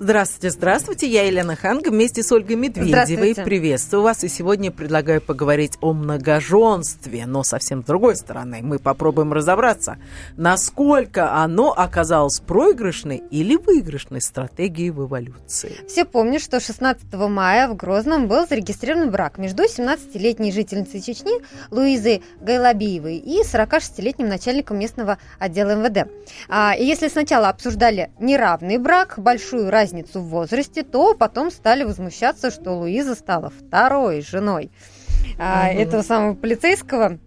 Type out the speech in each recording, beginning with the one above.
Здравствуйте, здравствуйте. Я Елена Ханга вместе с Ольгой Медведевой. Приветствую вас. И сегодня предлагаю поговорить о многоженстве, но совсем с другой стороны. Мы попробуем разобраться, насколько оно оказалось проигрышной или выигрышной стратегией в эволюции. Все помнят, что 16 мая в Грозном был зарегистрирован брак между 17-летней жительницей Чечни Луизой Гайлабиевой и 46-летним начальником местного отдела МВД. А, и если сначала обсуждали неравный брак, большую разницу разницу в возрасте, то потом стали возмущаться, что Луиза стала второй женой угу. этого самого полицейского.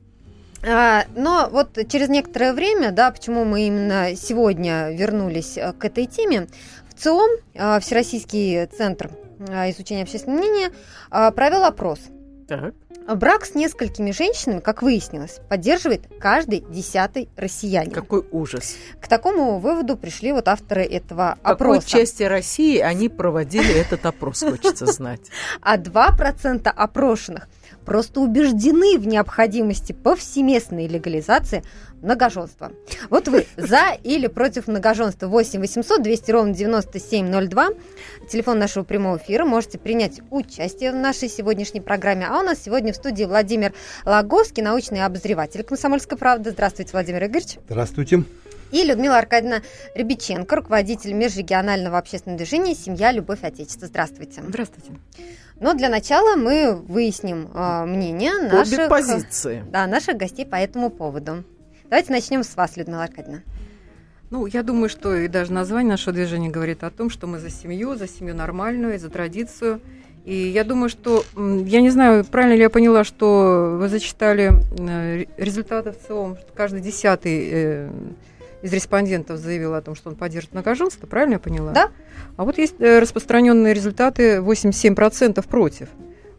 А, но вот через некоторое время, да, почему мы именно сегодня вернулись э, к этой теме, в ЦИОМ, а, Всероссийский центр а, изучения общественного мнения, провел опрос. Так. Брак с несколькими женщинами, как выяснилось, поддерживает каждый десятый россиянин. Какой ужас. К такому выводу пришли вот авторы этого В опроса. В какой части России они проводили этот опрос, хочется знать. А 2% опрошенных просто убеждены в необходимости повсеместной легализации многоженства. Вот вы за или против многоженства 8 800 200 ровно 9702. Телефон нашего прямого эфира. Можете принять участие в нашей сегодняшней программе. А у нас сегодня в студии Владимир Лаговский, научный обозреватель «Комсомольской правды». Здравствуйте, Владимир Игоревич. Здравствуйте. И Людмила Аркадьевна Рябиченко, руководитель межрегионального общественного движения «Семья. Любовь. Отечество». Здравствуйте. Здравствуйте. Но для начала мы выясним э, мнение наших. Да, наших гостей по этому поводу. Давайте начнем с вас, Людмила Аркадьевна. Ну, я думаю, что и даже название нашего движения говорит о том, что мы за семью, за семью нормальную, за традицию. И я думаю, что, я не знаю, правильно ли я поняла, что вы зачитали э, результаты в целом, что каждый десятый э, из респондентов заявил о том, что он поддержит многоженство, правильно я поняла? Да. А вот есть э, распространенные результаты 87% против.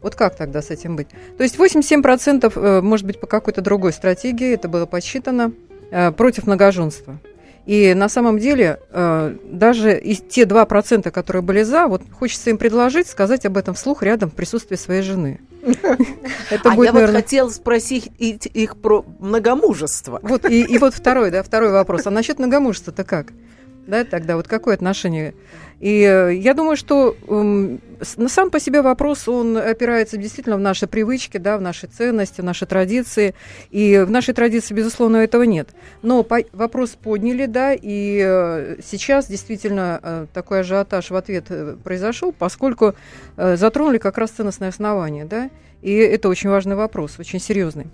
Вот как тогда с этим быть? То есть 87% э, может быть по какой-то другой стратегии, это было подсчитано, э, против многоженства. И на самом деле э, даже из те 2%, которые были за, вот хочется им предложить сказать об этом вслух рядом в присутствии своей жены. Это а будет, я наверное... вот хотела спросить их про многомужество. Вот и, и вот второй, да, второй вопрос. А насчет многомужества-то как? Да, тогда вот какое отношение и э, я думаю, что э, сам по себе вопрос, он опирается действительно в наши привычки, да, в наши ценности, в наши традиции. И в нашей традиции, безусловно, этого нет. Но по- вопрос подняли, да, и э, сейчас действительно э, такой ажиотаж в ответ произошел, поскольку затронули как раз ценностное основание, да, и это очень важный вопрос, очень серьезный.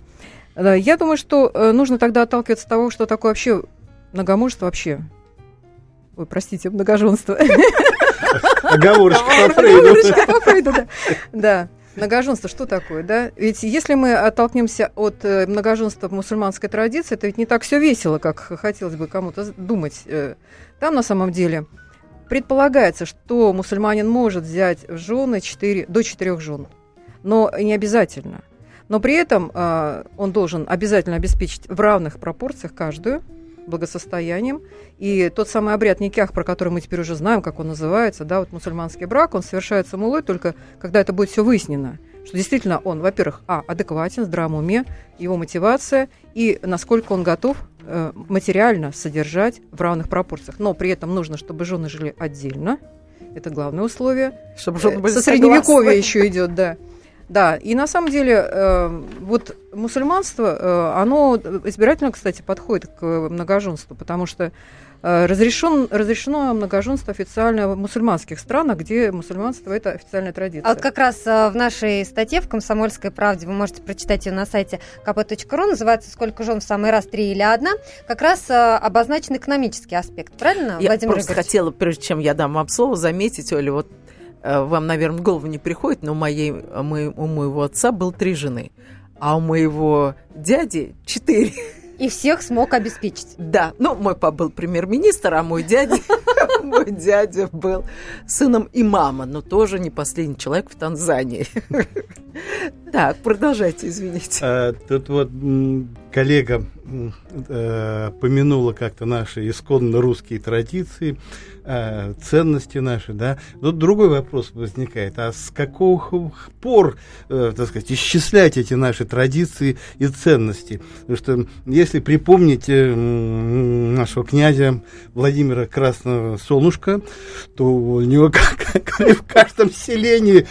Я думаю, что нужно тогда отталкиваться от того, что такое вообще многомужество вообще Ой, простите, многоженство. Оговорочка по Фрейду. по Фрейду, да. Да. Многоженство что такое, да? Ведь если мы оттолкнемся от э, многоженства в мусульманской традиции, это ведь не так все весело, как хотелось бы кому-то думать. Э, там на самом деле предполагается, что мусульманин может взять в жены 4, до четырех жен, но не обязательно. Но при этом э, он должен обязательно обеспечить в равных пропорциях каждую, благосостоянием. И тот самый обряд никях, про который мы теперь уже знаем, как он называется, да, вот мусульманский брак, он совершается мулой только когда это будет все выяснено. Что действительно он, во-первых, а, адекватен, здравом уме, его мотивация и насколько он готов э, материально содержать в равных пропорциях. Но при этом нужно, чтобы жены жили отдельно. Это главное условие. Чтобы жены были Со средневековья еще идет, да. Да, и на самом деле э, вот мусульманство, э, оно избирательно, кстати, подходит к многоженству, потому что э, разрешен, разрешено многоженство официально в мусульманских странах, где мусульманство – это официальная традиция. А вот как раз э, в нашей статье в «Комсомольской правде», вы можете прочитать ее на сайте kp.ru, называется «Сколько жен в самый раз, три или одна», как раз э, обозначен экономический аспект, правильно, я Владимир просто Игоревич? хотела, прежде чем я дам вам слово, заметить, Оля, вот вам, наверное, в голову не приходит, но моей, мы, у моего отца был три жены, а у моего дяди четыре. И всех смог обеспечить. Да, ну, мой папа был премьер-министр, а мой дядя, мой дядя был сыном имама, но тоже не последний человек в Танзании. Так, продолжайте, извините. А, тут вот коллега э, помянула как-то наши исконно русские традиции, э, ценности наши, да. Тут другой вопрос возникает, а с какого пор, э, так сказать, исчислять эти наши традиции и ценности? Потому что если припомнить э, нашего князя Владимира Красного Солнышка, то у него как, как в каждом селении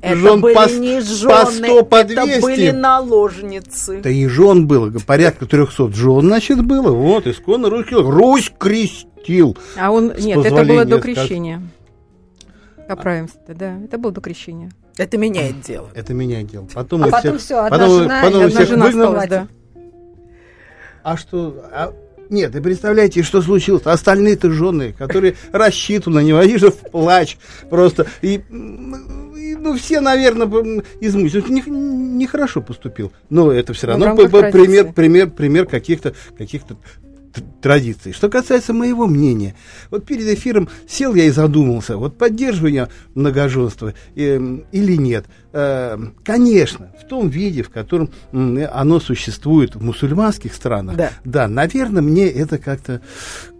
это жен были по, не жены, по 100, по 200. это были наложницы. Да и жен было, порядка 300 жен, значит, было. Вот, исконно русский, Русь крестил. А он, нет, это было до крещения. Поправимся, да, это было до крещения. Это меняет дело. Это меняет дело. Потом а потом все, одна потом, жена, потом одна жена осталась, да. А что, а, нет, и представляете, что случилось? Остальные-то жены, которые рассчитаны, не они же в плач просто. И, и ну, все, наверное, измучились. Нехорошо не, не поступил. Но это все равно был пример, пример, пример каких-то каких традиций. Что касается моего мнения, вот перед эфиром сел я и задумался, вот поддерживаю я многоженство э, или нет. Э, конечно, в том виде, в котором э, оно существует в мусульманских странах, да, да наверное, мне это как-то,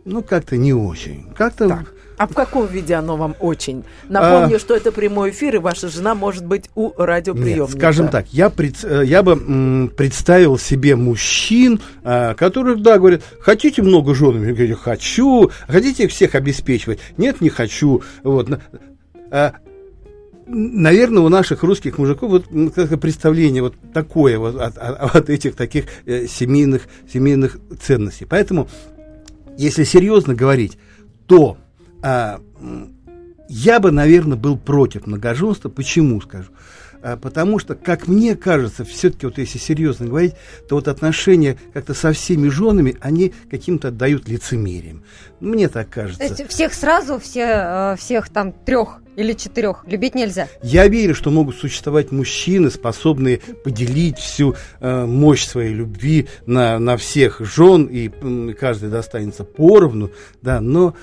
ну, как-то не очень. Как-то... Так а в каком виде оно вам очень? Напомню, а... что это прямой эфир, и ваша жена может быть у радиоприемника. Нет, скажем так, я, пред, э, я бы м, представил себе мужчин, а, которые, да, говорят, хотите много жен? Я говорю, хочу. Хотите всех обеспечивать? Нет, не хочу. Вот. А, наверное, у наших русских мужиков вот как представление вот такое вот от, от, от этих таких э, семейных, семейных ценностей. Поэтому, если серьезно говорить, то а, я бы, наверное, был против многоженства. Почему, скажу? А, потому что, как мне кажется, все-таки вот если серьезно говорить, то вот отношения как-то со всеми женами, они каким-то отдают лицемерием. Мне так кажется. То есть всех сразу, все, э, всех там трех или четырех любить нельзя? Я верю, что могут существовать мужчины, способные поделить всю э, мощь своей любви на, на всех жен, и э, каждый достанется поровну, да, но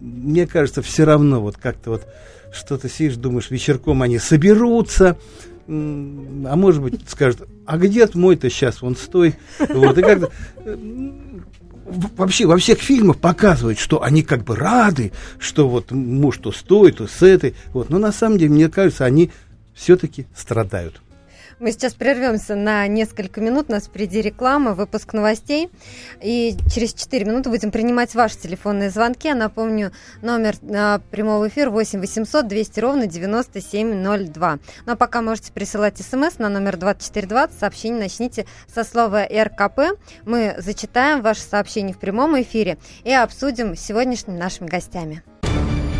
мне кажется, все равно вот как-то вот что-то сидишь, думаешь, вечерком они соберутся, а может быть, скажут, а где мой-то сейчас, он стой. Вот, и как-то вообще во всех фильмах показывают, что они как бы рады, что вот муж то стоит, то с этой. Вот. Но на самом деле, мне кажется, они все-таки страдают. Мы сейчас прервемся на несколько минут. У нас впереди реклама, выпуск новостей. И через 4 минуты будем принимать ваши телефонные звонки. Я напомню, номер на прямого эфира 8 800 200 ровно 9702. Ну а пока можете присылать смс на номер 2420. Сообщение начните со слова РКП. Мы зачитаем ваши сообщения в прямом эфире и обсудим с сегодняшними нашими гостями.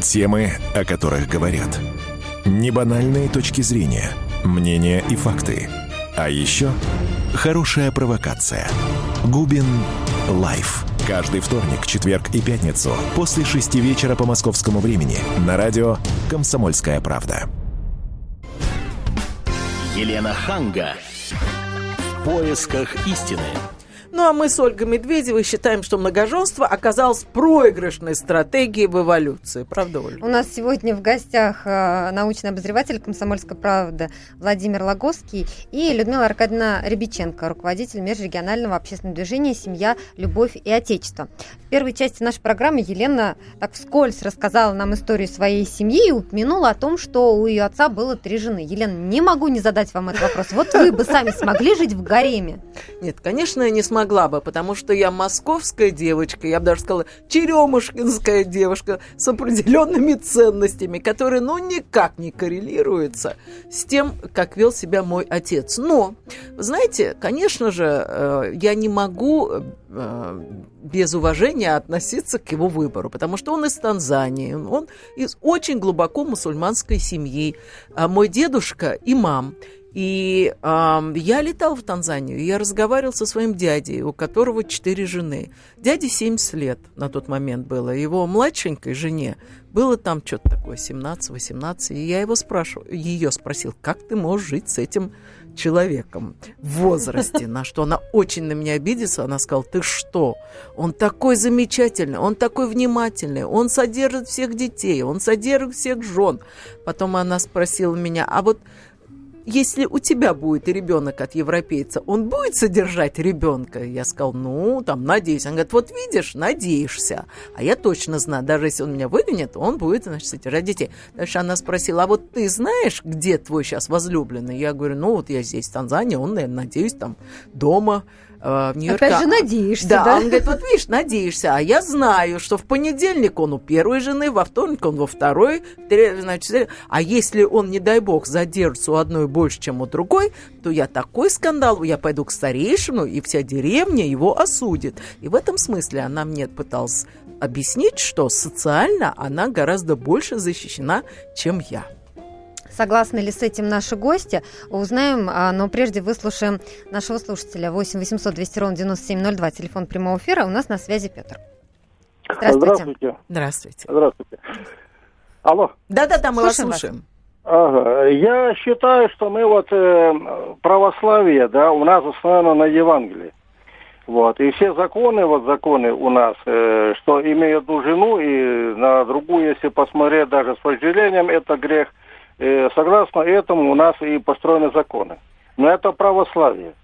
Темы, о которых говорят. Небанальные точки зрения – мнения и факты. А еще хорошая провокация. Губин Live. Каждый вторник, четверг и пятницу после шести вечера по московскому времени на радио «Комсомольская правда». Елена Ханга. В поисках истины. Ну а мы с Ольгой Медведевой считаем, что многоженство оказалось проигрышной стратегией в эволюции. Правда, Ольга? У нас сегодня в гостях э, научный обозреватель «Комсомольской правды» Владимир Логоский и Людмила Аркадьевна Рябиченко, руководитель межрегионального общественного движения «Семья, любовь и отечество». В первой части нашей программы Елена так вскользь рассказала нам историю своей семьи и упомянула о том, что у ее отца было три жены. Елена, не могу не задать вам этот вопрос. Вот вы бы сами смогли жить в гареме? Нет, конечно, я не смогу могла бы, потому что я московская девочка, я бы даже сказала, черемушкинская девушка с определенными ценностями, которые, ну, никак не коррелируются с тем, как вел себя мой отец. Но, знаете, конечно же, э, я не могу э, без уважения относиться к его выбору, потому что он из Танзании, он из очень глубоко мусульманской семьи. А мой дедушка имам, и э, я летал в Танзанию, я разговаривал со своим дядей, у которого четыре жены. Дяде 70 лет на тот момент было. Его младшенькой жене было там что-то такое, 17-18. И я его спрашивал, ее спросил, как ты можешь жить с этим человеком в возрасте, на что она очень на меня обиделась. Она сказала, ты что? Он такой замечательный, он такой внимательный, он содержит всех детей, он содержит всех жен. Потом она спросила меня, а вот если у тебя будет ребенок от европейца, он будет содержать ребенка? Я сказал, ну, там, надеюсь. Он говорит, вот видишь, надеешься. А я точно знаю, даже если он меня выгонит, он будет, значит, содержать детей. Дальше она спросила, а вот ты знаешь, где твой сейчас возлюбленный? Я говорю, ну, вот я здесь, в Танзании, он, наверное, надеюсь, там, дома в Нью-Йорке. Опять же, надеешься, да? Да, он говорит, вот видишь, надеешься, а я знаю, что в понедельник он у первой жены, во вторник он во второй, значит, а если он, не дай бог, задержится у одной больше, чем у другой, то я такой скандал, я пойду к старейшину, и вся деревня его осудит. И в этом смысле она мне пыталась объяснить, что социально она гораздо больше защищена, чем я. Согласны ли с этим наши гости? Узнаем, а, но прежде выслушаем нашего слушателя 8 800 200 ровно 9702, телефон прямого эфира. У нас на связи Петр. Здравствуйте. Здравствуйте. Здравствуйте. Алло. Да-да-да, мы слушаем вас слушаем. Ага. Я считаю, что мы вот э, православие, да, у нас основано на Евангелии. Вот. И все законы, вот законы у нас, э, что имеют одну жену и на другую, если посмотреть даже с вожделением, это грех – согласно этому у нас и построены законы. Но это православие.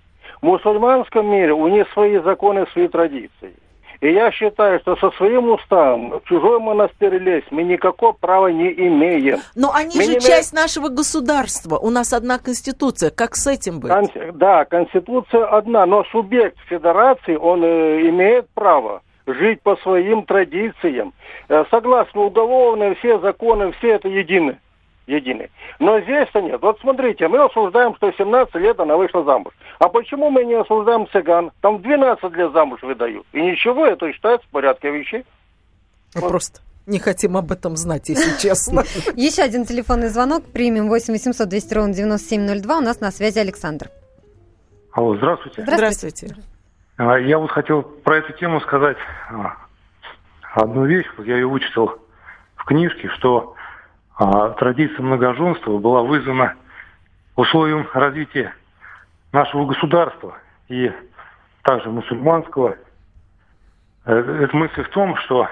В мусульманском мире у них свои законы, свои традиции. И я считаю, что со своим уставом в чужой монастырь лезть мы никакого права не имеем. Но они мы же часть имеем... нашего государства. У нас одна конституция. Как с этим быть? Кон... Да, конституция одна, но субъект федерации, он э, имеет право жить по своим традициям. Э, согласно уголовным, все законы, все это едины единый. Но здесь-то нет. Вот смотрите, мы осуждаем, что 17 лет она вышла замуж. А почему мы не осуждаем цыган? Там 12 лет замуж выдают. И ничего, это считается в порядке вещей. Вот. просто не хотим об этом знать, если честно. Еще один телефонный звонок. Примем 8 800 200 ровно 9702. У нас на связи Александр. Алло, здравствуйте. Здравствуйте. А, я вот хотел про эту тему сказать а, одну вещь. Я ее вычитал в книжке, что а традиция многоженства была вызвана условием развития нашего государства и также мусульманского. Э, эта мысль в том, что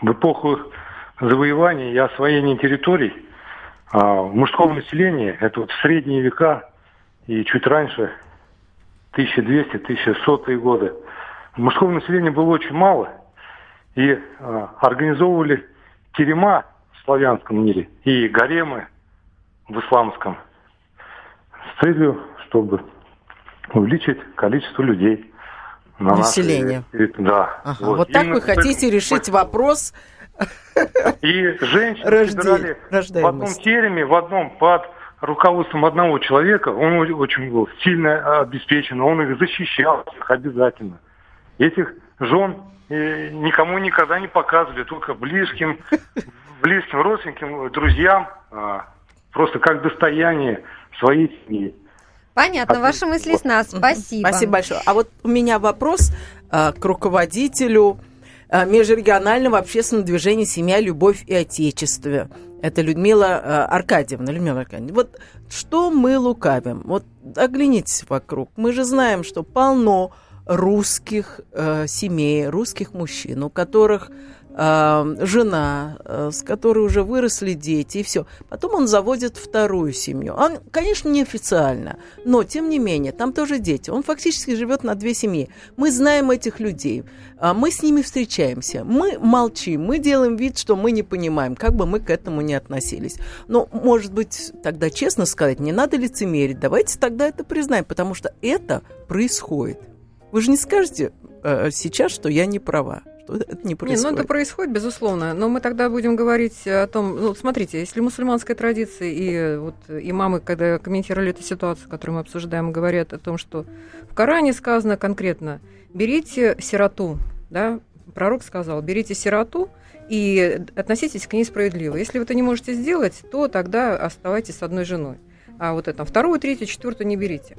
в эпоху завоевания и освоения территорий а, мужского населения, это вот в средние века и чуть раньше, 1200-1100 годы, мужского населения было очень мало, и а, организовывали терема славянском мире и гаремы в исламском с целью, чтобы увеличить количество людей на население. Нашей, да. Ага, вот, вот так вы хотите решить вопрос. И женщины Рождей, собирали в одном тереме, в одном под руководством одного человека, он очень был сильно обеспечен, он их защищал их обязательно. Этих жен э, никому никогда не показывали, только близким, близким родственникам, друзьям, а, просто как достояние своей семьи. Понятно, ваши мысли с нас. Спасибо. Спасибо большое. А вот у меня вопрос а, к руководителю а, межрегионального общественного движения «Семья, любовь и отечество». Это Людмила Аркадьевна. Людмила Аркадьевна, вот что мы лукавим? Вот оглянитесь вокруг. Мы же знаем, что полно русских э, семей, русских мужчин, у которых жена, э, с которой уже выросли дети, и все. Потом он заводит вторую семью. Он, конечно, неофициально, но, тем не менее, там тоже дети. Он фактически живет на две семьи. Мы знаем этих людей, а мы с ними встречаемся, мы молчим, мы делаем вид, что мы не понимаем, как бы мы к этому не относились. Но, может быть, тогда честно сказать, не надо лицемерить, давайте тогда это признаем, потому что это происходит. Вы же не скажете э, сейчас, что я не права что это не происходит. Не, ну это происходит, безусловно. Но мы тогда будем говорить о том, ну, смотрите, если мусульманская традиция и вот имамы, когда комментировали эту ситуацию, которую мы обсуждаем, говорят о том, что в Коране сказано конкретно, берите сироту, да, пророк сказал, берите сироту и относитесь к ней справедливо. Если вы это не можете сделать, то тогда оставайтесь с одной женой. А вот это вторую, третью, четвертую не берите.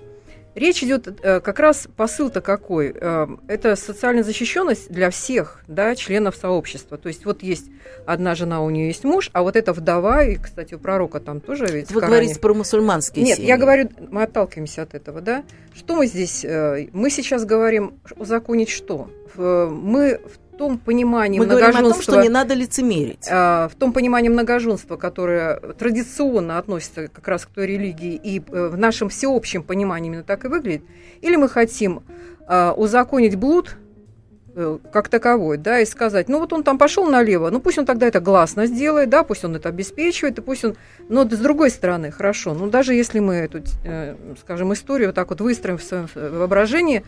Речь идет э, как раз посыл-то какой? Э, это социальная защищенность для всех да, членов сообщества. То есть вот есть одна жена, у нее есть муж, а вот эта вдова, и, кстати, у пророка там тоже ведь... Вы говорите про мусульманские Нет, семьи. я говорю, мы отталкиваемся от этого, да? Что мы здесь... Э, мы сейчас говорим узаконить что? Мы том понимании Мы многоженства... говорим о том, что не надо лицемерить. А, в том понимании многоженства, которое традиционно относится как раз к той религии, и э, в нашем всеобщем понимании именно так и выглядит, или мы хотим а, узаконить блуд э, как таковой, да, и сказать, ну вот он там пошел налево, ну пусть он тогда это гласно сделает, да, пусть он это обеспечивает, и пусть он, но с другой стороны, хорошо, ну даже если мы эту, э, скажем, историю вот так вот выстроим в своем воображении,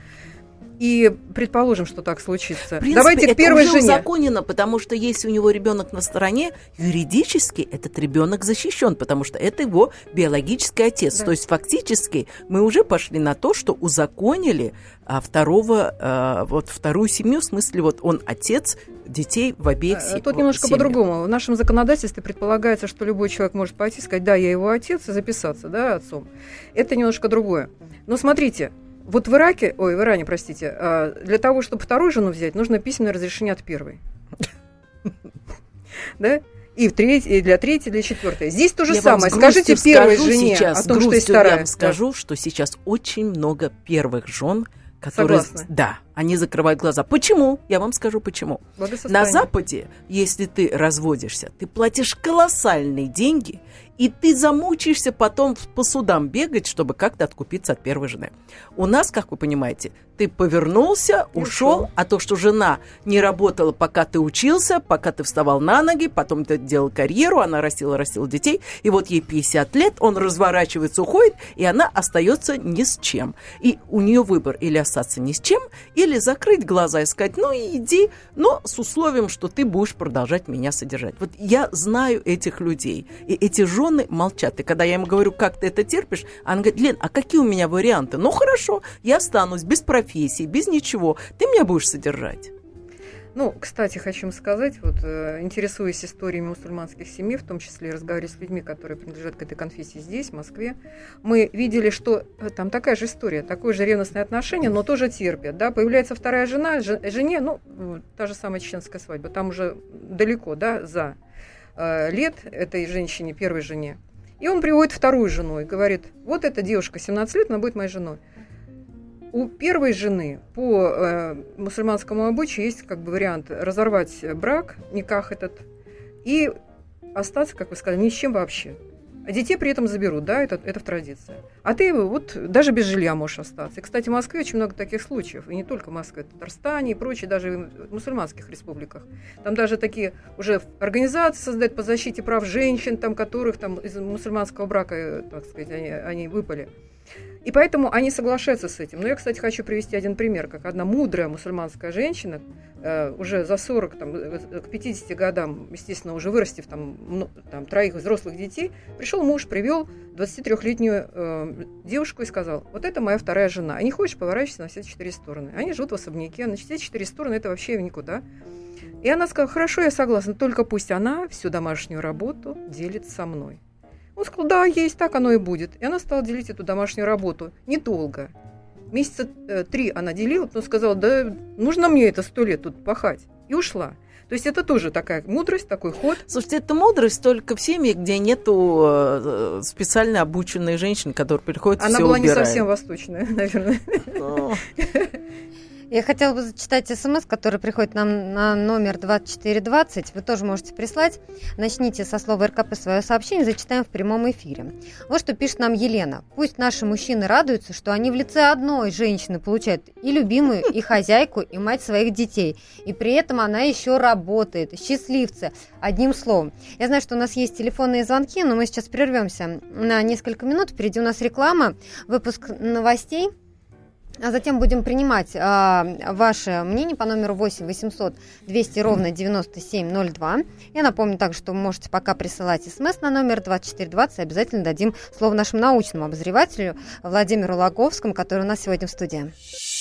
и предположим, что так случится. В принципе, Давайте к первой это уже жене. узаконено, потому что если у него ребенок на стороне, юридически этот ребенок защищен, потому что это его биологический отец. Да. То есть фактически мы уже пошли на то, что узаконили а, второго, а, вот вторую семью, в смысле вот он отец детей в обеих э, семьях. Тут немножко по-другому. В нашем законодательстве предполагается, что любой человек может пойти и сказать, да, я его отец, и записаться, да, отцом. Это немножко другое. Но смотрите, вот в Ираке, ой, в Иране, простите, а, для того, чтобы вторую жену взять, нужно письменное разрешение от первой. Да? И, в треть, и для третьей, для четвертой. Здесь то же я самое. Скажите первой жене сейчас, о том, что есть вторая. Я вам скажу, что сейчас очень много первых жен, которые... Согласна. Да, они закрывают глаза. Почему? Я вам скажу почему. На Западе, если ты разводишься, ты платишь колоссальные деньги, и ты замучаешься потом по судам бегать, чтобы как-то откупиться от первой жены. У нас, как вы понимаете, ты повернулся, ушел, а то, что жена не работала, пока ты учился, пока ты вставал на ноги, потом ты делал карьеру, она растила, растила детей, и вот ей 50 лет, он разворачивается, уходит, и она остается ни с чем. И у нее выбор или остаться ни с чем, или закрыть глаза и сказать, ну иди, но с условием, что ты будешь продолжать меня содержать. Вот я знаю этих людей, и эти жены молчат. И когда я ему говорю, как ты это терпишь, она говорит, Лен, а какие у меня варианты? Ну хорошо, я останусь без профессии, без ничего, ты меня будешь содержать. Ну, кстати, хочу сказать, вот э, интересуясь историями мусульманских семей, в том числе разговаривая с людьми, которые принадлежат к этой конфессии здесь, в Москве, мы видели, что э, там такая же история, такое же ревностное отношение, но тоже терпят. Да? Появляется вторая жена, жене, ну, та же самая чеченская свадьба, там уже далеко, да, за лет этой женщине, первой жене. И он приводит вторую жену и говорит, вот эта девушка, 17 лет, она будет моей женой у первой жены по э, мусульманскому обычаю есть как бы вариант разорвать брак, никах этот, и остаться, как вы сказали, ни с чем вообще. А детей при этом заберут, да, это, это в традиции. А ты вот даже без жилья можешь остаться. И, кстати, в Москве очень много таких случаев. И не только в Москве, в Татарстане и прочие, даже в мусульманских республиках. Там даже такие уже организации создают по защите прав женщин, там, которых там из мусульманского брака, э, так сказать, они, они выпали. И поэтому они соглашаются с этим. Но я, кстати, хочу привести один пример, как одна мудрая мусульманская женщина, э, уже за 40, там, э, к 50 годам, естественно, уже вырастив там, ну, там, троих взрослых детей, пришел муж, привел 23-летнюю э, девушку и сказал, вот это моя вторая жена. А не хочешь, поворачивайся на все четыре стороны. Они живут в особняке, на все четыре стороны это вообще никуда. И она сказала, хорошо, я согласна, только пусть она всю домашнюю работу делит со мной. Он сказал, да, есть, так оно и будет. И она стала делить эту домашнюю работу. Недолго. Месяца э, три она делила, но сказала, да, нужно мне это сто лет тут пахать. И ушла. То есть это тоже такая мудрость, такой ход. Слушайте, это мудрость только в семье, где нету э, специально обученной женщины, которая приходит Она была убирает. не совсем восточная, наверное. Я хотела бы зачитать смс, который приходит нам на номер 2420. Вы тоже можете прислать. Начните со слова РКП свое сообщение, зачитаем в прямом эфире. Вот что пишет нам Елена. Пусть наши мужчины радуются, что они в лице одной женщины получают и любимую, и хозяйку, и мать своих детей. И при этом она еще работает. Счастливцы. Одним словом. Я знаю, что у нас есть телефонные звонки, но мы сейчас прервемся на несколько минут. Впереди у нас реклама, выпуск новостей. А затем будем принимать а, ваше мнение по номеру 8 800 200 ровно 9702. Я напомню также, что вы можете пока присылать смс на номер 2420. Обязательно дадим слово нашему научному обозревателю Владимиру Логовскому, который у нас сегодня в студии.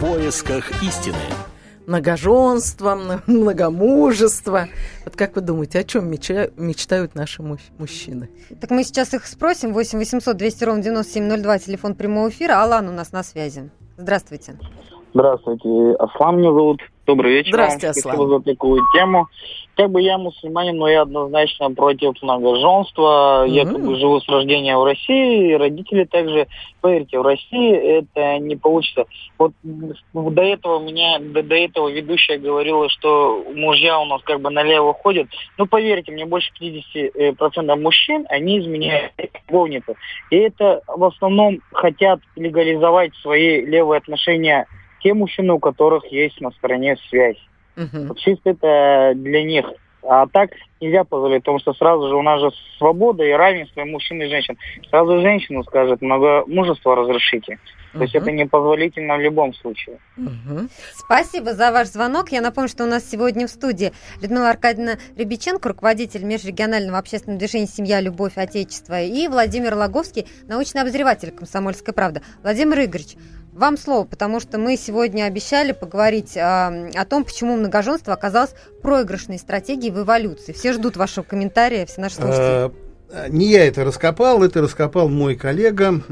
поисках истины. многоженство, многомужество. Вот как вы думаете, о чем мечтают наши мужчины? Так мы сейчас их спросим. 8 800 200 ровно 9702, телефон прямого эфира. Алан у нас на связи. Здравствуйте. Здравствуйте. Аслан меня зовут. Добрый вечер. Здравствуйте, Аслан. Спасибо за такую тему. Как бы я мусульманин, но я однозначно против многоженства. Mm-hmm. Я как бы живу с рождения в России, родители также. Поверьте, в России это не получится. Вот до этого меня, до, до этого ведущая говорила, что мужья у нас как бы налево ходят. Ну, поверьте, мне больше 50% мужчин, они изменяют любовницы. И это в основном хотят легализовать свои левые отношения те мужчины, у которых есть на стороне связь. Угу. Вот чисто это для них. А так нельзя позволить, потому что сразу же у нас же свобода и равенство мужчин и женщин. Сразу женщину скажет, много мужества разрешите. То есть это непозволительно в любом случае. Угу. Спасибо за ваш звонок. Я напомню, что у нас сегодня в студии Людмила Аркадьевна Рябиченко, руководитель межрегионального общественного движения «Семья, любовь, отечество», и Владимир Логовский, научный обозреватель «Комсомольской правды». Владимир Игоревич, вам слово, потому что мы сегодня обещали поговорить а, о том, почему многоженство оказалось проигрышной стратегией в эволюции. Все ждут вашего комментария, все наши слушатели. А, не я это раскопал, это раскопал мой коллега,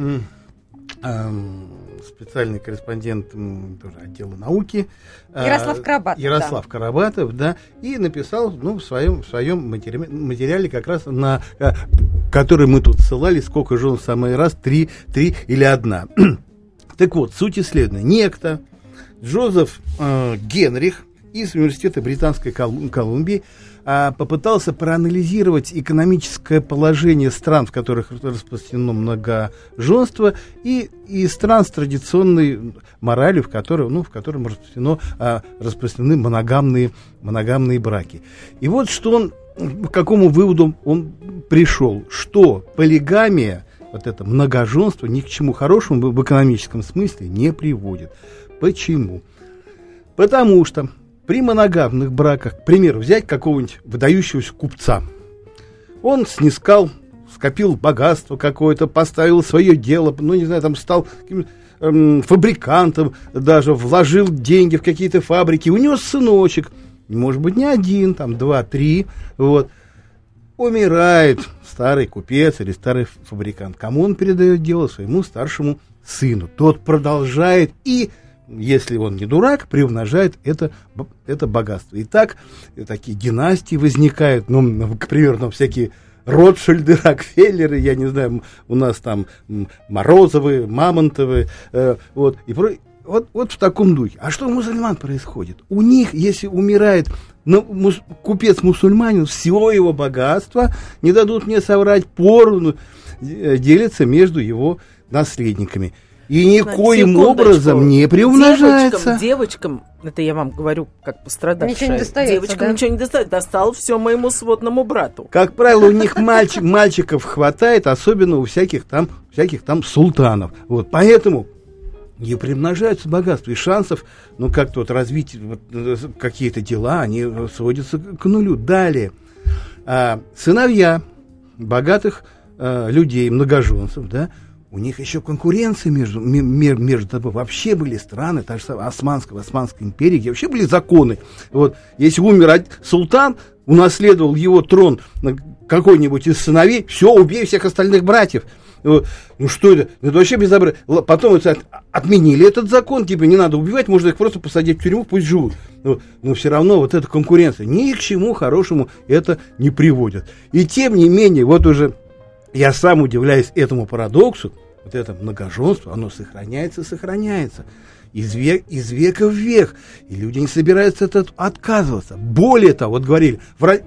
специальный корреспондент тоже отдела науки. А, Ярослав Карабатов. Ярослав да. Карабатов, да, и написал ну, в своем, в своем матери... материале как раз на который мы тут ссылали, сколько жен в самый раз, три, три или одна. Так вот, суть исследования. Некто Джозеф э, Генрих из Университета Британской Колумбии э, попытался проанализировать экономическое положение стран, в которых распространено многоженство, и, и стран с традиционной моралью, в которых, ну, в которых распространено, э, распространены моногамные, моногамные браки. И вот что он, к какому выводу он пришел, что полигамия – вот это многоженство ни к чему хорошему в экономическом смысле не приводит. Почему? Потому что при моногамных браках, к примеру, взять какого-нибудь выдающегося купца, он снискал, скопил богатство какое-то, поставил свое дело, ну, не знаю, там стал эм, фабрикантом, даже вложил деньги в какие-то фабрики, унес сыночек, может быть, не один, там, два, три, вот – умирает старый купец или старый фабрикант. Кому он передает дело? Своему старшему сыну. Тот продолжает и, если он не дурак, приумножает это, это богатство. И так такие династии возникают, ну, к примеру, ну, всякие Ротшильды, Рокфеллеры, я не знаю, у нас там Морозовы, Мамонтовы, э, вот, и про, вот, вот в таком духе. А что у мусульман происходит? У них, если умирает ну, мус, купец мусульманин, всего его богатства, не дадут мне соврать, поровну э, делится между его наследниками. И никоим образом не приумножается. Девочкам, девочкам, это я вам говорю как пострадавшая, ничего не достается, девочкам да? ничего не достает, достал все моему сводному брату. Как правило, у них мальчик, мальчиков хватает, особенно у всяких там, всяких там султанов. Вот, поэтому не примножаются богатства, и шансов, ну, как-то вот развить вот, э, какие-то дела, они сводятся к нулю. Далее, а, сыновья богатых а, людей, многоженцев, да, у них еще конкуренция между, между собой. Вообще были страны, та же самая Османская, Османская империя, где вообще были законы. Вот, если умер султан, унаследовал его трон какой-нибудь из сыновей, все, убей всех остальных братьев. Ну что это? Это вообще безобразие. Потом это отменили этот закон, типа не надо убивать, можно их просто посадить в тюрьму, пусть живут. Но, но все равно вот эта конкуренция ни к чему хорошему это не приводит. И тем не менее, вот уже я сам удивляюсь этому парадоксу, вот это многоженство, оно сохраняется, сохраняется. Из, век, из века в век. И люди не собираются от этого отказываться. Более того, вот говорили, в,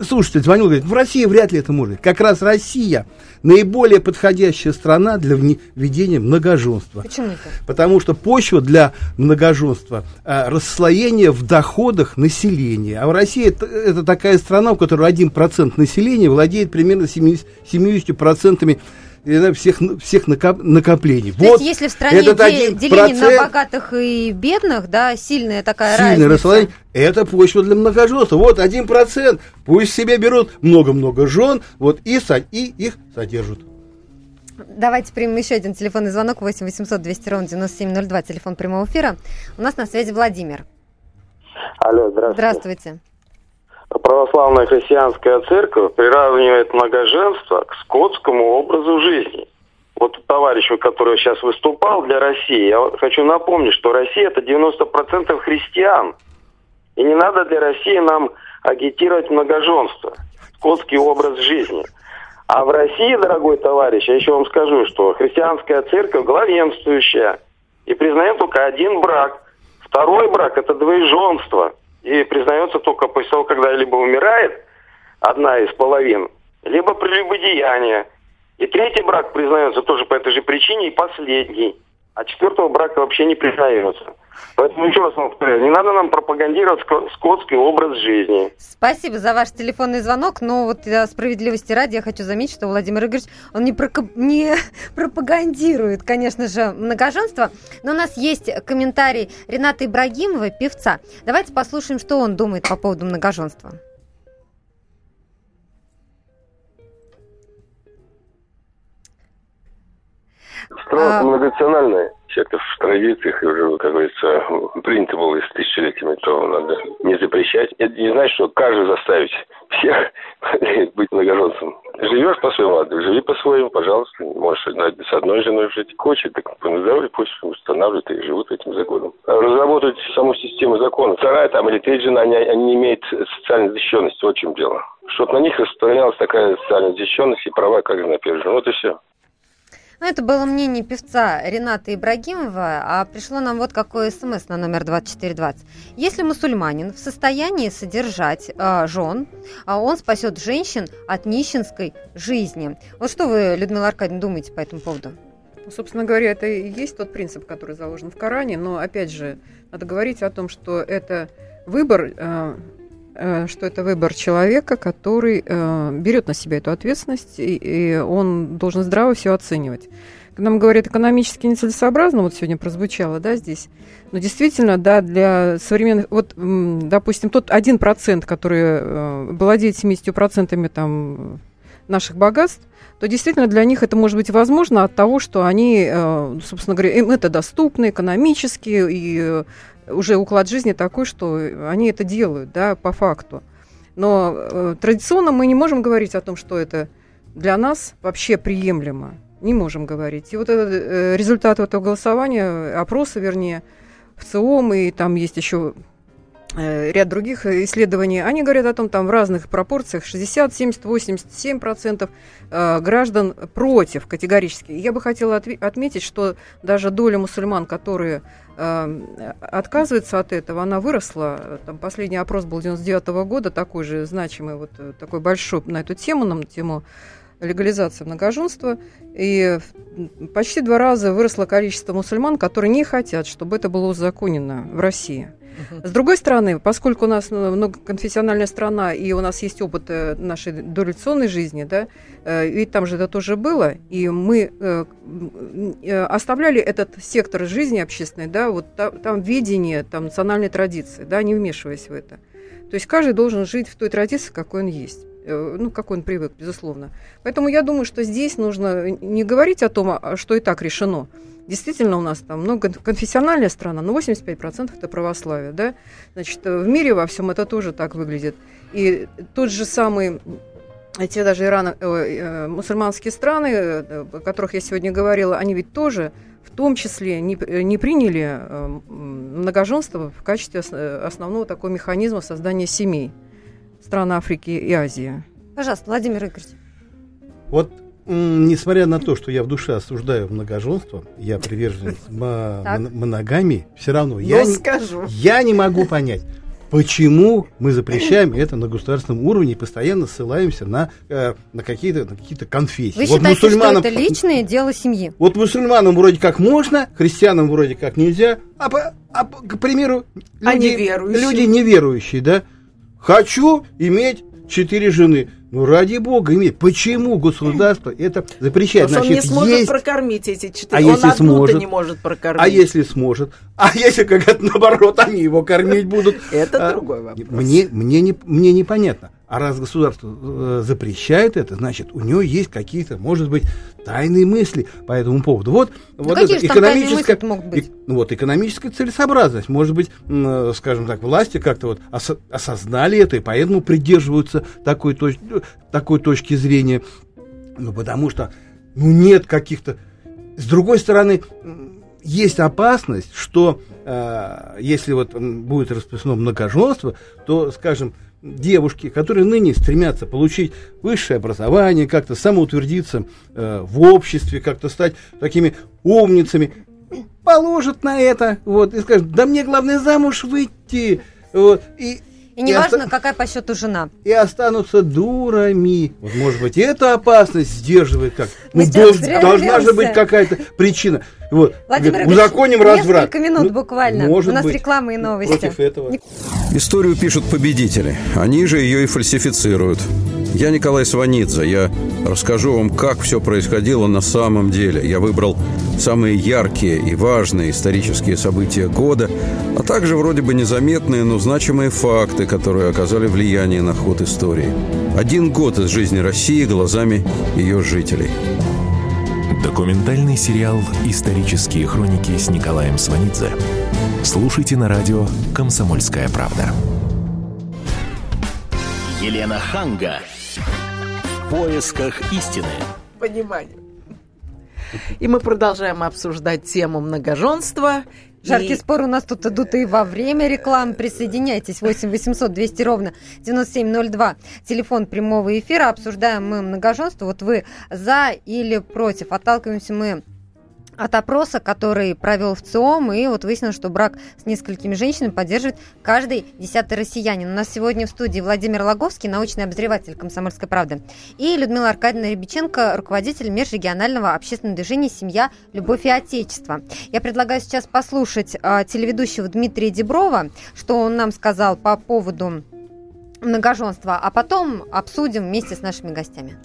слушатель звонил, говорит, в России вряд ли это может. Как раз Россия наиболее подходящая страна для введения многоженства. Почему это? Потому что почва для многоженства а, расслоение в доходах населения. А в России это, это такая страна, у которой 1% населения владеет примерно 70%, 70% всех, всех накоплений. То вот есть, если в стране этот де- деление на богатых и бедных, да, сильная такая сильная разница. Это почва для многоженства. Вот один процент. Пусть себе берут много-много жен, вот и, и их содержат. Давайте примем еще один телефонный звонок 8 800 200 ровно 9702, телефон прямого эфира. У нас на связи Владимир. Алло, здравствуйте. Здравствуйте. Православная христианская церковь приравнивает многоженство к скотскому образу жизни. Вот товарищу, который сейчас выступал для России, я хочу напомнить, что Россия это 90% христиан. И не надо для России нам агитировать многоженство, скотский образ жизни. А в России, дорогой товарищ, я еще вам скажу, что христианская церковь главенствующая и признает только один брак. Второй брак – это двоеженство. И признается только после того, когда либо умирает одна из половин, либо прелюбодеяние. И третий брак признается тоже по этой же причине, и последний. А четвертого брака вообще не признается. Поэтому еще раз вам повторяю, не надо нам пропагандировать скотский образ жизни. Спасибо за ваш телефонный звонок, но вот для справедливости ради я хочу заметить, что Владимир Игоревич, он не, прок... не пропагандирует, конечно же, многоженство, но у нас есть комментарий Рената Ибрагимова, певца. Давайте послушаем, что он думает по поводу многоженства. Страна а... многонациональная сектов в традициях, уже, как говорится, принято было из тысячелетиями, то надо не запрещать. Это не значит, что каждый заставить всех быть многоженцем. Живешь по своему адресу, живи по-своему, пожалуйста. Можешь с одной женой жить. Хочет, так на здоровье пусть устанавливают и живут этим законом. Разработать саму систему закона. Вторая там или третья жена, они, они не имеют социальной защищенности. Вот в чем дело. Чтобы на них распространялась такая социальная защищенность и права, как на первую жену. Вот и все. Ну, это было мнение певца Рената Ибрагимова, а пришло нам вот какой смс на номер 2420. Если мусульманин в состоянии содержать э, жен, а он спасет женщин от нищенской жизни. Вот что вы, Людмила Аркадьевна, думаете по этому поводу? Ну, собственно говоря, это и есть тот принцип, который заложен в Коране, но, опять же, надо говорить о том, что это выбор э, что это выбор человека, который э, берет на себя эту ответственность, и, он должен здраво все оценивать. Когда мы говорим экономически нецелесообразно, вот сегодня прозвучало, да, здесь, но действительно, да, для современных, вот, допустим, тот один процент, который э, владеет 70% там наших богатств, то действительно для них это может быть возможно от того, что они, э, собственно говоря, им это доступно экономически, и уже уклад жизни такой, что они это делают, да, по факту. Но э, традиционно мы не можем говорить о том, что это для нас вообще приемлемо. Не можем говорить. И вот этот э, результат этого голосования, опроса, вернее, в ЦИОМ, и там есть еще ряд других исследований, они говорят о том, там в разных пропорциях 60, 70, 87 процентов э, граждан против категорически. Я бы хотела отметить, что даже доля мусульман, которые э, отказываются от этого, она выросла. Там последний опрос был 99 -го года, такой же значимый, вот такой большой на эту тему, на тему легализации многоженства. И почти два раза выросло количество мусульман, которые не хотят, чтобы это было узаконено в России. С другой стороны, поскольку у нас ну, многоконфессиональная страна, и у нас есть опыт э, нашей дореволюционной жизни, да, э, ведь там же это тоже было, и мы э, оставляли этот сектор жизни общественной, да, вот там, видение, там национальной традиции, да, не вмешиваясь в это. То есть каждый должен жить в той традиции, какой он есть ну, какой он привык, безусловно. Поэтому я думаю, что здесь нужно не говорить о том, а, что и так решено, Действительно, у нас там многоконфессиональная страна, но 85% это православие, да? Значит, в мире во всем это тоже так выглядит. И тот же самый те даже Иран, э, э, мусульманские страны, э, о которых я сегодня говорила, они ведь тоже в том числе не, не приняли э, многоженство в качестве основного такого механизма создания семей стран Африки и Азии. Пожалуйста, Владимир Игоревич. Вот несмотря на то, что я в душе осуждаю многоженство, я приверженец моногамии, все равно я не, я не могу понять, почему мы запрещаем это на государственном уровне и постоянно ссылаемся на, э, на какие-то на какие-то конфессии. Вы вот считаете, мусульманам, что это личное дело семьи? Вот мусульманам вроде как можно, христианам вроде как нельзя, а, по, а к примеру, люди, а неверующие. люди неверующие, да, хочу иметь четыре жены. Ну, ради бога, иметь. Почему государство это запрещает? Потому Значит, он не сможет есть... прокормить эти четыре. А он если сможет? не может прокормить. А если сможет? А если как наоборот, они его кормить будут? Это а, другой вопрос. Мне, мне, не, мне непонятно. А раз государство э, запрещает это, значит, у него есть какие-то, может быть, тайные мысли по этому поводу. Вот, ну, вот это экономическая, могут быть? И, вот, экономическая целесообразность. Может быть, э, скажем так, власти как-то вот ос, осознали это и поэтому придерживаются такой, точ, такой точки зрения. Ну, потому что, ну, нет каких-то... С другой стороны, есть опасность, что э, если вот будет распространено многоженство, то, скажем, девушки, которые ныне стремятся получить высшее образование, как-то самоутвердиться э, в обществе, как-то стать такими умницами, положат на это, вот, и скажут, да мне главное замуж выйти, вот, и и неважно, оста... какая по счету жена. И останутся дурами. Вот, может быть, эта опасность сдерживает как. Ну, дол... должна же быть какая-то причина. Вот. Владимир Говорит, узаконим разврат. Несколько минут ну, буквально. Может У нас быть, реклама и новости. Против этого. Историю пишут победители. Они же ее и фальсифицируют. Я Николай Сванидзе. Я расскажу вам, как все происходило на самом деле. Я выбрал самые яркие и важные исторические события года, а также вроде бы незаметные, но значимые факты, которые оказали влияние на ход истории. Один год из жизни России глазами ее жителей. Документальный сериал «Исторические хроники» с Николаем Сванидзе. Слушайте на радио «Комсомольская правда». Елена Ханга. В поисках истины. Понимание. И мы продолжаем обсуждать тему многоженства. Жаркий и... спор у нас тут идут и во время рекламы. Присоединяйтесь. 8 800 200 ровно 9702. Телефон прямого эфира. Обсуждаем мы многоженство. Вот вы за или против. Отталкиваемся мы от опроса, который провел в ЦИОМ, и вот выяснилось, что брак с несколькими женщинами поддерживает каждый десятый россиянин. У нас сегодня в студии Владимир Логовский, научный обозреватель «Комсомольской правды», и Людмила Аркадьевна Рябиченко, руководитель межрегионального общественного движения «Семья, любовь и отечество». Я предлагаю сейчас послушать э, телеведущего Дмитрия Деброва, что он нам сказал по поводу многоженства, а потом обсудим вместе с нашими гостями.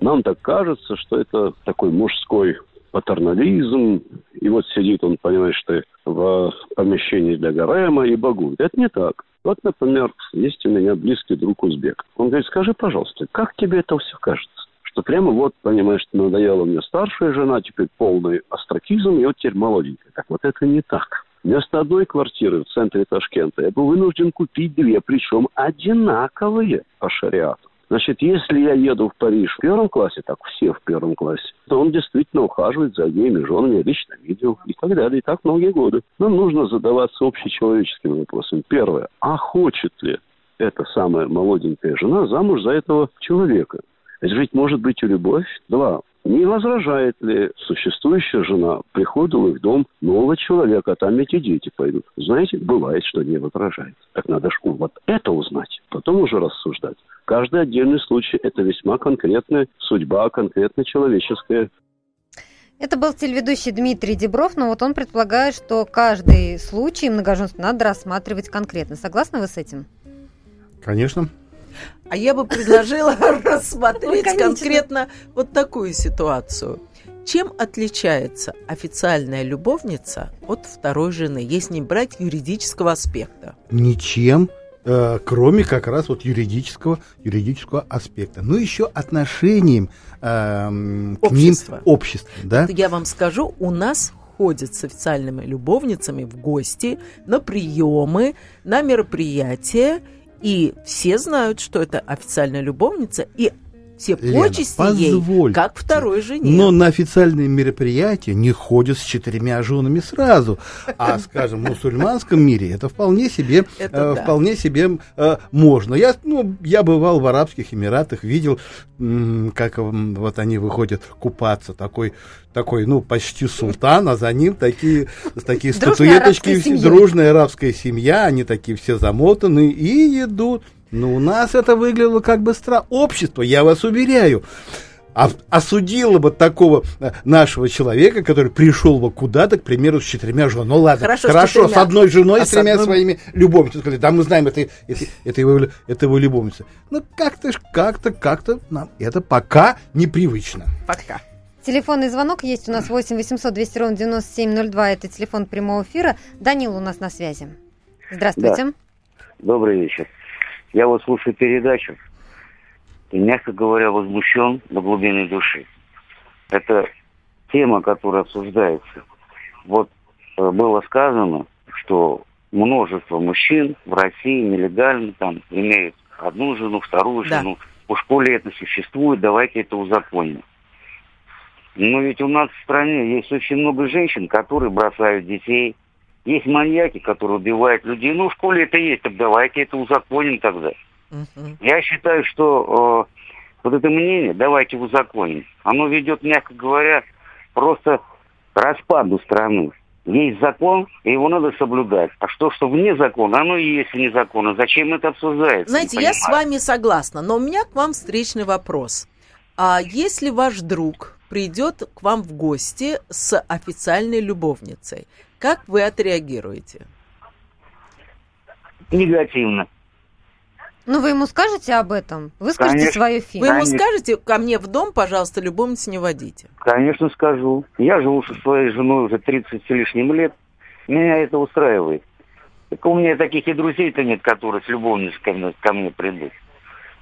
Нам так кажется, что это такой мужской патернализм, и вот сидит он, понимаешь, что в помещении для гарема и багует. Это не так. Вот, например, есть у меня близкий друг узбек. Он говорит, скажи, пожалуйста, как тебе это все кажется? Что прямо вот, понимаешь, надоела мне старшая жена, теперь полный астракизм, и вот теперь молоденькая. Так вот это не так. Вместо одной квартиры в центре Ташкента я был вынужден купить две, причем одинаковые по шариату. Значит, если я еду в Париж в первом классе, так все в первом классе, то он действительно ухаживает за обеими женами, я лично видел, и так далее, и так многие годы. Нам нужно задаваться общечеловеческими вопросами. Первое, а хочет ли эта самая молоденькая жена замуж за этого человека? Ведь жить может быть и любовь. Два, не возражает ли существующая жена приходу в их дом нового человека, а там эти дети пойдут? Знаете, бывает, что не возражает. Так надо же вот это узнать, потом уже рассуждать. Каждый отдельный случай – это весьма конкретная судьба, конкретно человеческая. Это был телеведущий Дмитрий Дебров, но вот он предполагает, что каждый случай многоженства надо рассматривать конкретно. Согласны вы с этим? Конечно. А я бы предложила рассмотреть конкретно вот такую ситуацию. Чем отличается официальная любовница от второй жены, если не брать юридического аспекта? Ничем, э, кроме как раз вот юридического, юридического аспекта. Ну, еще отношением э, к ним общества. Да? Я вам скажу, у нас ходят с официальными любовницами в гости, на приемы, на мероприятия, и все знают, что это официальная любовница, и все Лена, почести ей, как второй жене. Но на официальные мероприятия не ходят с четырьмя женами сразу. А, скажем, в мусульманском мире это вполне себе, это э, да. вполне себе э, можно. Я, ну, я бывал в Арабских Эмиратах, видел, как м, вот они выходят купаться. Такой, такой, ну, почти султан, а за ним такие, такие статуэточки, дружная арабская семья, они такие все замотаны и идут. Ну, у нас это выглядело как бы странно. Общество, я вас уверяю, осудило бы такого э, нашего человека, который пришел бы куда-то, к примеру, с четырьмя женами. Ну ладно, хорошо, хорошо с, с одной женой, а с тремя одной... своими любовницами. Сказали, да, мы знаем, это, это, это, его, это его любовница. Ну, как-то, как-то, как-то нам это пока непривычно. Пока. Телефонный звонок есть у нас 8 800 200 ровно 9702. Это телефон прямого эфира. Данил у нас на связи. Здравствуйте. Да. Добрый вечер. Я вот слушаю передачу и, мягко говоря, возмущен до глубины души. Это тема, которая обсуждается. Вот э, было сказано, что множество мужчин в России нелегально там имеют одну жену, вторую да. жену. У школе это существует, давайте это узаконим. Но ведь у нас в стране есть очень много женщин, которые бросают детей. Есть маньяки, которые убивают людей. Ну, в школе это есть, так давайте это узаконим тогда. Угу. Я считаю, что э, вот это мнение, давайте узаконим, оно ведет, мягко говоря, просто к распаду страны. Есть закон, и его надо соблюдать. А что, что вне закона, оно и есть вне закона. Зачем это обсуждается? Знаете, я с вами согласна, но у меня к вам встречный вопрос. А если ваш друг придет к вам в гости с официальной любовницей, как вы отреагируете? Негативно. Ну, вы ему скажете об этом? Выскажите Конечно. свою фи. Вы ему скажете, ко мне в дом, пожалуйста, любовницу не водите? Конечно, скажу. Я живу со своей женой уже 30 с лишним лет. Меня это устраивает. Так у меня таких и друзей-то нет, которые с любовницей ко мне, ко мне придут.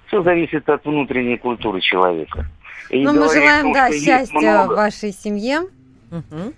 Все зависит от внутренней культуры человека. И ну, мы желаем, да, счастья много... вашей семье. Угу.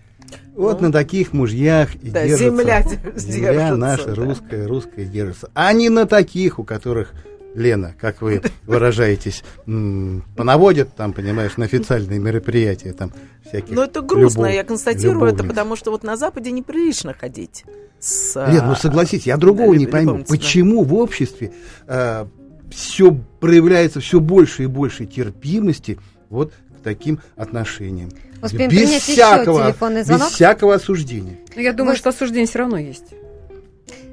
Вот ну, на таких мужьях и да, держится земля, земля наша да. русская, русская держится. А не на таких, у которых Лена, как вы выражаетесь, понаводят там, понимаешь, на официальные мероприятия там всяких. Ну это грустно, любов, я констатирую любовниц. это, потому что вот на Западе неприлично ходить. С, Лен, ну согласитесь, я другого да, не пойму. Почему в обществе э, все проявляется все больше и больше терпимости вот к таким отношениям? Успеем без принять всякого, еще телефонный звонок. Без всякого осуждения. Ну, я думаю, Вы... что осуждение все равно есть.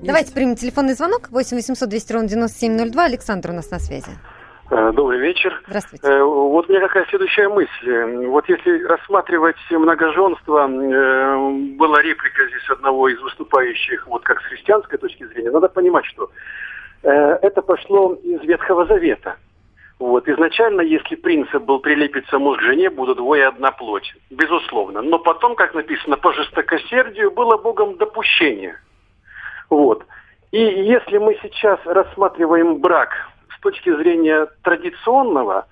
Давайте примем телефонный звонок. 8 800 200 ровно 9702. Александр у нас на связи. Э, добрый вечер. Здравствуйте. Э, вот у меня какая следующая мысль. Вот если рассматривать многоженство, э, была реплика здесь одного из выступающих, вот как с христианской точки зрения, надо понимать, что это пошло из Ветхого Завета. Вот. Изначально, если принцип был прилепиться муж к жене, будут двое одна плоть. Безусловно. Но потом, как написано, по жестокосердию было Богом допущение. Вот. И если мы сейчас рассматриваем брак с точки зрения традиционного,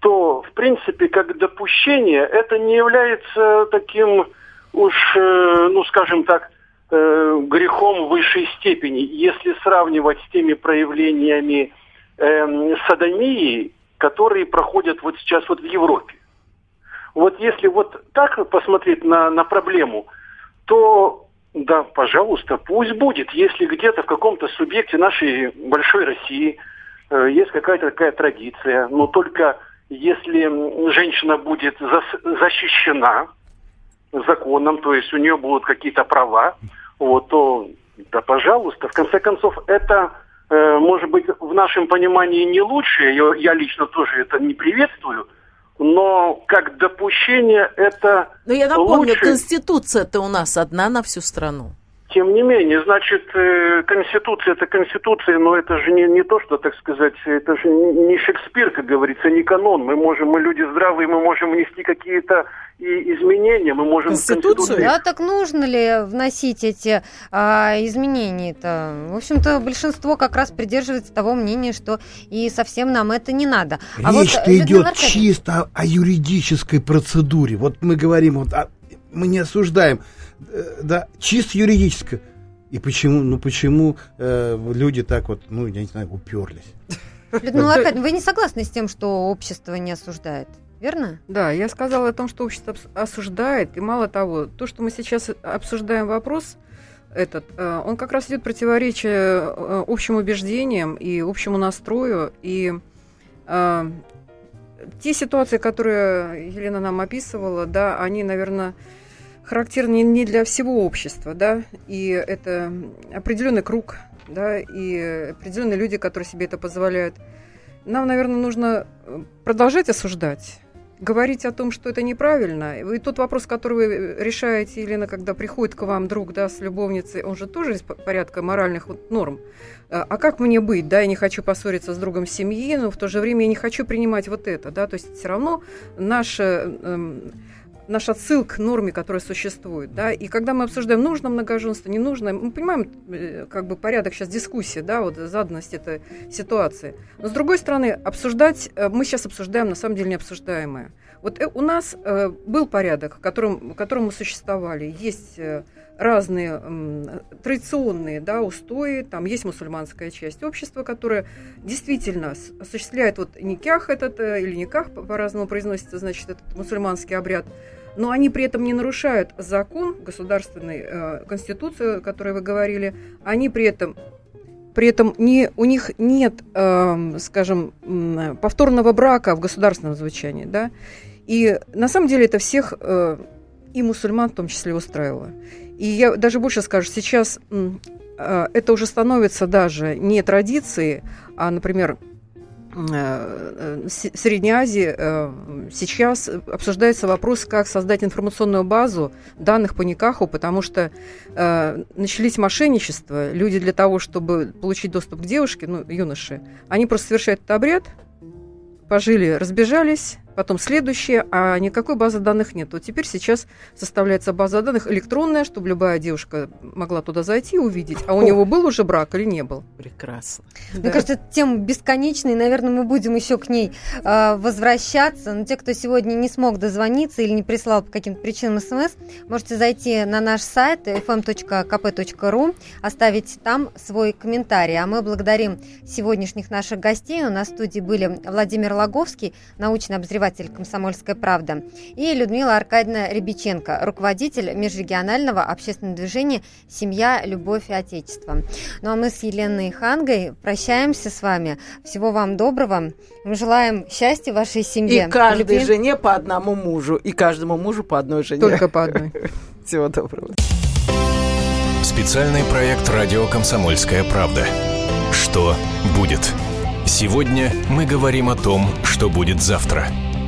то, в принципе, как допущение, это не является таким уж, э, ну, скажем так, э, грехом высшей степени, если сравнивать с теми проявлениями э, садомии, которые проходят вот сейчас вот в Европе. Вот если вот так посмотреть на, на проблему, то да, пожалуйста, пусть будет. Если где-то в каком-то субъекте нашей большой России э, есть какая-то такая традиция, но только если женщина будет зас- защищена законом, то есть у нее будут какие-то права, вот, то да, пожалуйста. В конце концов, это может быть, в нашем понимании не лучшее, я лично тоже это не приветствую, но как допущение это Но я напомню, лучше... Конституция-то у нас одна на всю страну. Тем не менее, значит, э, Конституция это Конституция, но это же не, не то, что, так сказать, это же не Шекспир, как говорится, не канон. Мы можем, мы люди здравые, мы можем внести какие-то и изменения, мы можем... Конституцию? Да, так нужно ли вносить эти а, изменения-то? В общем-то, большинство как раз придерживается того мнения, что и совсем нам это не надо. А Речь-то вот, идет Аркадьевна... чисто о юридической процедуре. Вот мы говорим, вот, а, мы не осуждаем Э, да, чисто юридическое. И почему, ну почему э, люди так вот, ну, я не знаю, уперлись? Людмила Аркадьевна, вы не согласны с тем, что общество не осуждает? Верно? Да, я сказала о том, что общество осуждает. И мало того, то, что мы сейчас обсуждаем вопрос, этот, э, он как раз идет противоречие э, общим убеждениям и общему настрою. И э, те ситуации, которые Елена нам описывала, да, они, наверное, характерны не для всего общества, да, и это определенный круг, да, и определенные люди, которые себе это позволяют. Нам, наверное, нужно э, продолжать осуждать, говорить о том, что это неправильно. И тот вопрос, который вы решаете, Елена, когда приходит к вам друг, да, с любовницей, он же тоже из порядка моральных норм. А, а как мне быть, да, я не хочу поссориться с другом семьи, но в то же время я не хочу принимать вот это, да, то есть все равно наше... Эм, наш отсыл к норме, которая существует, да, и когда мы обсуждаем, нужно многоженство, не нужно, мы понимаем, э, как бы порядок сейчас дискуссии, да, вот заданность этой ситуации. Но с другой стороны, обсуждать, э, мы сейчас обсуждаем на самом деле необсуждаемое. Вот у нас был порядок, в котором мы существовали, есть разные традиционные да, устои. Там есть мусульманская часть общества, которая действительно осуществляет вот никях этот, э, или никах по-разному произносится, значит, этот мусульманский обряд. Но они при этом не нарушают закон, государственной э, конституцию, о которой вы говорили. Они при этом при этом не, у них нет, э, скажем, повторного брака в государственном звучании, да, и на самом деле это всех э, и мусульман в том числе устраивало. И я даже больше скажу, сейчас а, это уже становится даже не традицией, а, например, э, в Средней Азии э, сейчас обсуждается вопрос, как создать информационную базу данных по Никаху, потому что э, начались мошенничества. Люди для того, чтобы получить доступ к девушке, ну, юноши, они просто совершают этот обряд, пожили, разбежались, потом следующее, а никакой базы данных нет. Вот теперь сейчас составляется база данных электронная, чтобы любая девушка могла туда зайти и увидеть, а у О. него был уже брак или не был. Прекрасно. Мне да. кажется, эта тема бесконечная, и, наверное, мы будем еще к ней э, возвращаться. Но те, кто сегодня не смог дозвониться или не прислал по каким-то причинам смс, можете зайти на наш сайт fm.kp.ru, оставить там свой комментарий. А мы благодарим сегодняшних наших гостей. У нас в студии были Владимир Логовский, научный обозреватель обозреватель «Комсомольская правда», и Людмила Аркадьевна Рябиченко, руководитель межрегионального общественного движения «Семья, любовь и отечество». Ну а мы с Еленой Хангой прощаемся с вами. Всего вам доброго. Мы желаем счастья вашей семье. И каждой любви. жене по одному мужу, и каждому мужу по одной жене. Только по одной. Всего доброго. Специальный проект «Радио Комсомольская правда». Что будет? Сегодня мы говорим о том, что будет завтра –